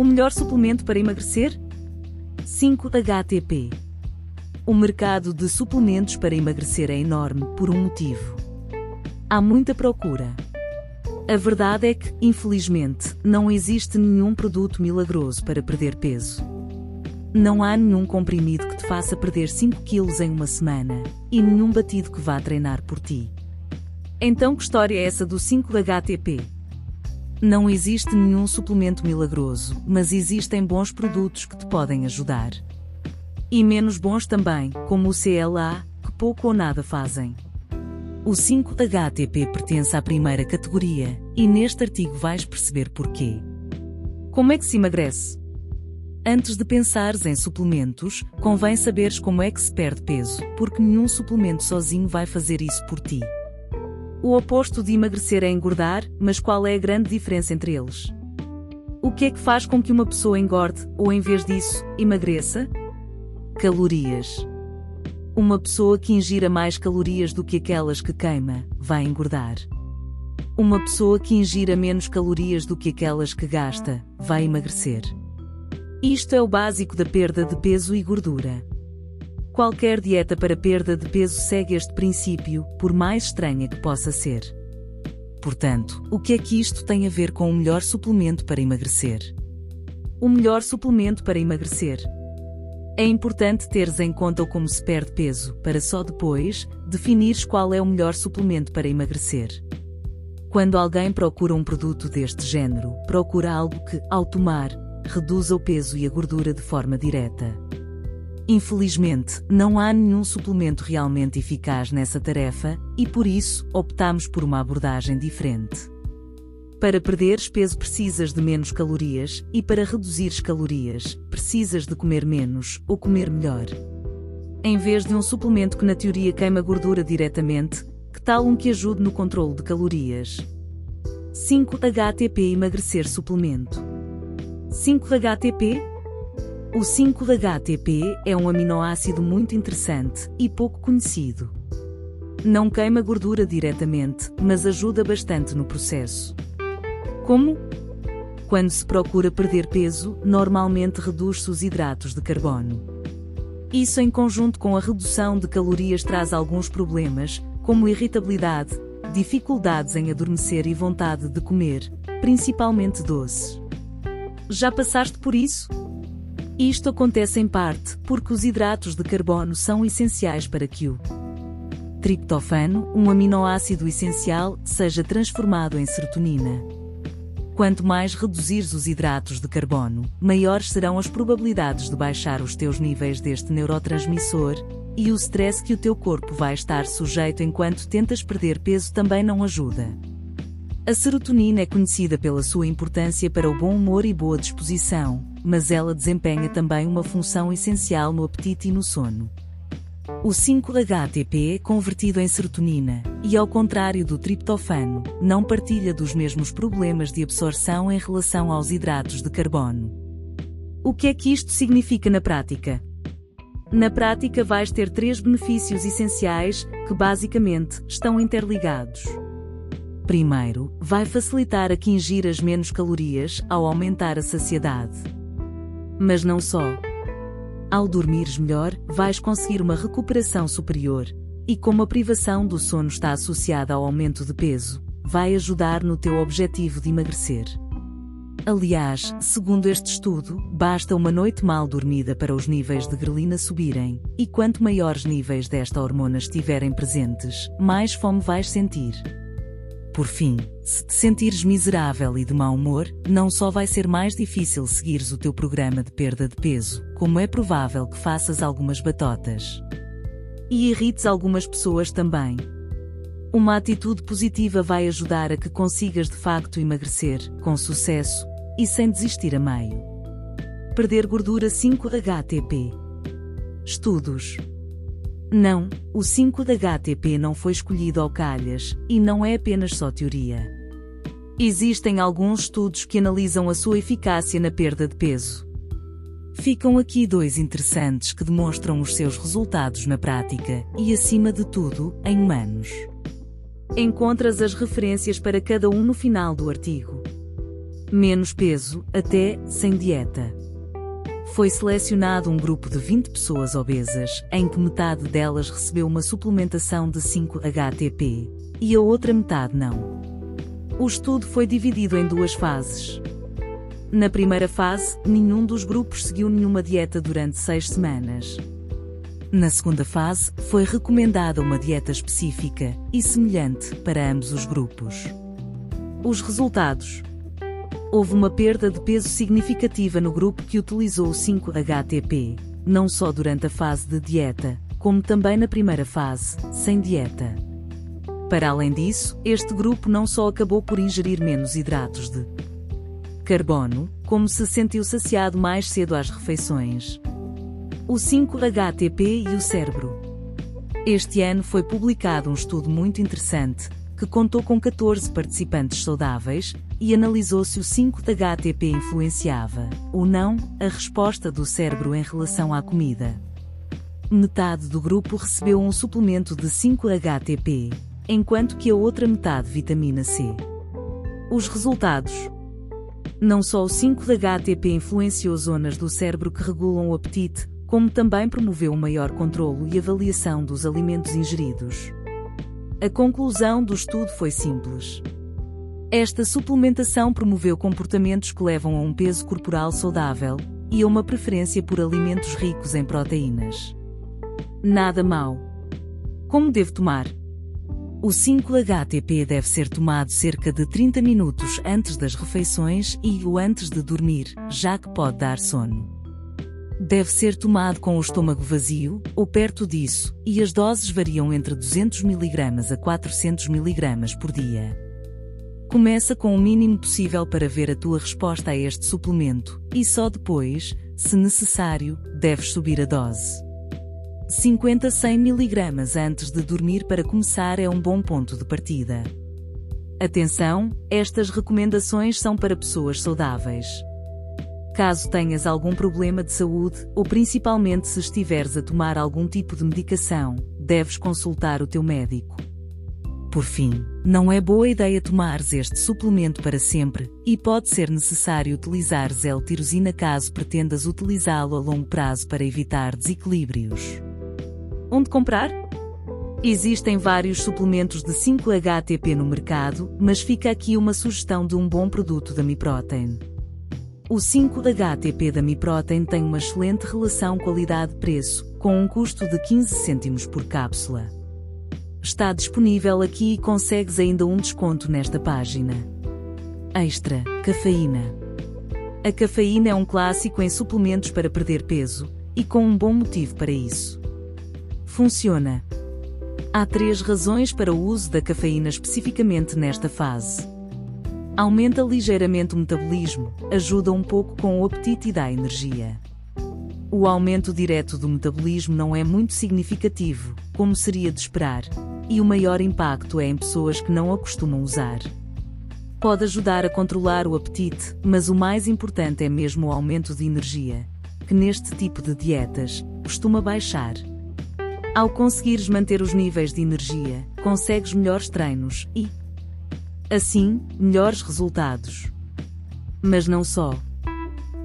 O melhor suplemento para emagrecer? 5-HTP. O mercado de suplementos para emagrecer é enorme por um motivo. Há muita procura. A verdade é que, infelizmente, não existe nenhum produto milagroso para perder peso. Não há nenhum comprimido que te faça perder 5 quilos em uma semana, e nenhum batido que vá treinar por ti. Então que história é essa do 5-HTP? Não existe nenhum suplemento milagroso, mas existem bons produtos que te podem ajudar. E menos bons também, como o CLA, que pouco ou nada fazem. O 5-HTP pertence à primeira categoria, e neste artigo vais perceber porquê. Como é que se emagrece? Antes de pensares em suplementos, convém saberes como é que se perde peso, porque nenhum suplemento sozinho vai fazer isso por ti. O oposto de emagrecer é engordar, mas qual é a grande diferença entre eles? O que é que faz com que uma pessoa engorde, ou em vez disso, emagreça? Calorias. Uma pessoa que ingira mais calorias do que aquelas que queima, vai engordar. Uma pessoa que ingira menos calorias do que aquelas que gasta, vai emagrecer. Isto é o básico da perda de peso e gordura. Qualquer dieta para perda de peso segue este princípio, por mais estranha que possa ser. Portanto, o que é que isto tem a ver com o melhor suplemento para emagrecer? O melhor suplemento para emagrecer. É importante teres em conta como se perde peso, para só depois definires qual é o melhor suplemento para emagrecer. Quando alguém procura um produto deste género, procura algo que, ao tomar, reduza o peso e a gordura de forma direta. Infelizmente, não há nenhum suplemento realmente eficaz nessa tarefa e por isso optamos por uma abordagem diferente. Para perderes peso precisas de menos calorias e para reduzires calorias, precisas de comer menos ou comer melhor. Em vez de um suplemento que na teoria queima gordura diretamente, que tal um que ajude no controle de calorias? 5-HTP Emagrecer Suplemento 5-HTP o 5-HTP é um aminoácido muito interessante e pouco conhecido. Não queima gordura diretamente, mas ajuda bastante no processo. Como? Quando se procura perder peso, normalmente reduz-se os hidratos de carbono. Isso, em conjunto com a redução de calorias, traz alguns problemas, como irritabilidade, dificuldades em adormecer e vontade de comer, principalmente doces. Já passaste por isso? Isto acontece em parte porque os hidratos de carbono são essenciais para que o triptofano, um aminoácido essencial, seja transformado em serotonina. Quanto mais reduzires os hidratos de carbono, maiores serão as probabilidades de baixar os teus níveis deste neurotransmissor, e o stress que o teu corpo vai estar sujeito enquanto tentas perder peso também não ajuda. A serotonina é conhecida pela sua importância para o bom humor e boa disposição, mas ela desempenha também uma função essencial no apetite e no sono. O 5-HTP é convertido em serotonina, e ao contrário do triptofano, não partilha dos mesmos problemas de absorção em relação aos hidratos de carbono. O que é que isto significa na prática? Na prática vais ter três benefícios essenciais, que basicamente estão interligados. Primeiro, vai facilitar a que ingiras menos calorias ao aumentar a saciedade. Mas não só. Ao dormires melhor, vais conseguir uma recuperação superior, e como a privação do sono está associada ao aumento de peso, vai ajudar no teu objetivo de emagrecer. Aliás, segundo este estudo, basta uma noite mal dormida para os níveis de grelina subirem, e quanto maiores níveis desta hormona estiverem presentes, mais fome vais sentir. Por fim, se te sentires miserável e de mau humor, não só vai ser mais difícil seguires o teu programa de perda de peso, como é provável que faças algumas batotas. E irrites algumas pessoas também. Uma atitude positiva vai ajudar a que consigas de facto emagrecer, com sucesso, e sem desistir a meio. Perder gordura 5-HTP. Estudos. Não, o 5 da HTP não foi escolhido ao calhas, e não é apenas só teoria. Existem alguns estudos que analisam a sua eficácia na perda de peso. Ficam aqui dois interessantes que demonstram os seus resultados na prática e, acima de tudo, em humanos. Encontras as referências para cada um no final do artigo. Menos peso, até sem dieta. Foi selecionado um grupo de 20 pessoas obesas, em que metade delas recebeu uma suplementação de 5-HTP e a outra metade não. O estudo foi dividido em duas fases. Na primeira fase, nenhum dos grupos seguiu nenhuma dieta durante seis semanas. Na segunda fase, foi recomendada uma dieta específica e semelhante para ambos os grupos. Os resultados: houve uma perda de peso significativa no grupo que utilizou o 5-HTP, não só durante a fase de dieta, como também na primeira fase, sem dieta. Para além disso, este grupo não só acabou por ingerir menos hidratos de carbono, como se sentiu saciado mais cedo às refeições. O 5-HTP e o cérebro. Este ano foi publicado um estudo muito interessante, que contou com 14 participantes saudáveis, e analisou se o 5-HTP influenciava, ou não, a resposta do cérebro em relação à comida. Metade do grupo recebeu um suplemento de 5-HTP, enquanto que a outra metade vitamina C. Os resultados. Não só o 5-HTP influenciou zonas do cérebro que regulam o apetite, como também promoveu um maior controlo e avaliação dos alimentos ingeridos. A conclusão do estudo foi simples. Esta suplementação promoveu comportamentos que levam a um peso corporal saudável e a uma preferência por alimentos ricos em proteínas. Nada mal. Como devo tomar? O 5-HTP deve ser tomado cerca de 30 minutos antes das refeições e o antes de dormir, já que pode dar sono. Deve ser tomado com o estômago vazio, ou perto disso, e as doses variam entre 200 mg a 400 mg por dia. Começa com o mínimo possível para ver a tua resposta a este suplemento, e só depois, se necessário, deves subir a dose. 50 a 100 mg antes de dormir para começar é um bom ponto de partida. Atenção, estas recomendações são para pessoas saudáveis. Caso tenhas algum problema de saúde, ou principalmente se estiveres a tomar algum tipo de medicação, deves consultar o teu médico. Por fim, não é boa ideia tomares este suplemento para sempre, e pode ser necessário utilizar L-tirosina caso pretendas utilizá-lo a longo prazo para evitar desequilíbrios. Onde comprar? Existem vários suplementos de 5-HTP no mercado, mas fica aqui uma sugestão de um bom produto da Miprotein. O 5-HTP da Miprotein tem uma excelente relação qualidade-preço, com um custo de 15 cêntimos por cápsula. Está disponível aqui e consegues ainda um desconto nesta página. Extra, cafeína. A cafeína é um clássico em suplementos para perder peso, e com um bom motivo para isso. Funciona. Há três razões para o uso da cafeína especificamente nesta fase. Aumenta ligeiramente o metabolismo, ajuda um pouco com o apetite e dá energia. O aumento direto do metabolismo não é muito significativo, como seria de esperar, e o maior impacto é em pessoas que não a costumam usar. Pode ajudar a controlar o apetite, mas o mais importante é mesmo o aumento de energia, que neste tipo de dietas costuma baixar. Ao conseguires manter os níveis de energia, consegues melhores treinos e, Assim, melhores resultados. Mas não só.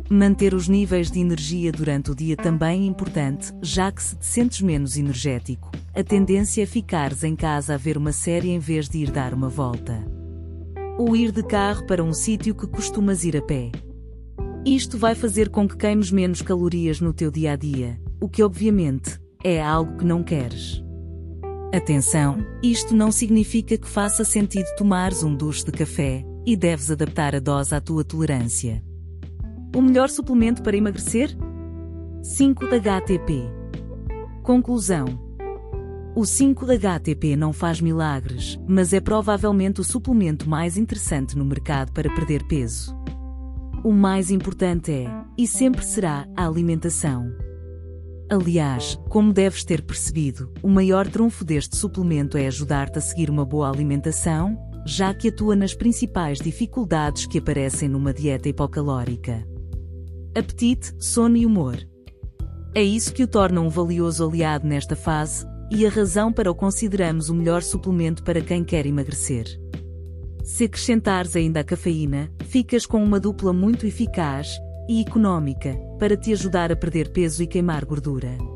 Manter os níveis de energia durante o dia também é importante, já que se te sentes menos energético, a tendência é ficares em casa a ver uma série em vez de ir dar uma volta. Ou ir de carro para um sítio que costumas ir a pé. Isto vai fazer com que queimes menos calorias no teu dia a dia, o que obviamente é algo que não queres. Atenção, isto não significa que faça sentido tomares um duche de café, e deves adaptar a dose à tua tolerância. O melhor suplemento para emagrecer? 5-HTP. Conclusão. O 5-HTP não faz milagres, mas é provavelmente o suplemento mais interessante no mercado para perder peso. O mais importante é, e sempre será, a alimentação. Aliás, como deves ter percebido, o maior trunfo deste suplemento é ajudar-te a seguir uma boa alimentação, já que atua nas principais dificuldades que aparecem numa dieta hipocalórica: apetite, sono e humor. É isso que o torna um valioso aliado nesta fase, e a razão para o consideramos o melhor suplemento para quem quer emagrecer. Se acrescentares ainda a cafeína, ficas com uma dupla muito eficaz e económica para te ajudar a perder peso e queimar gordura.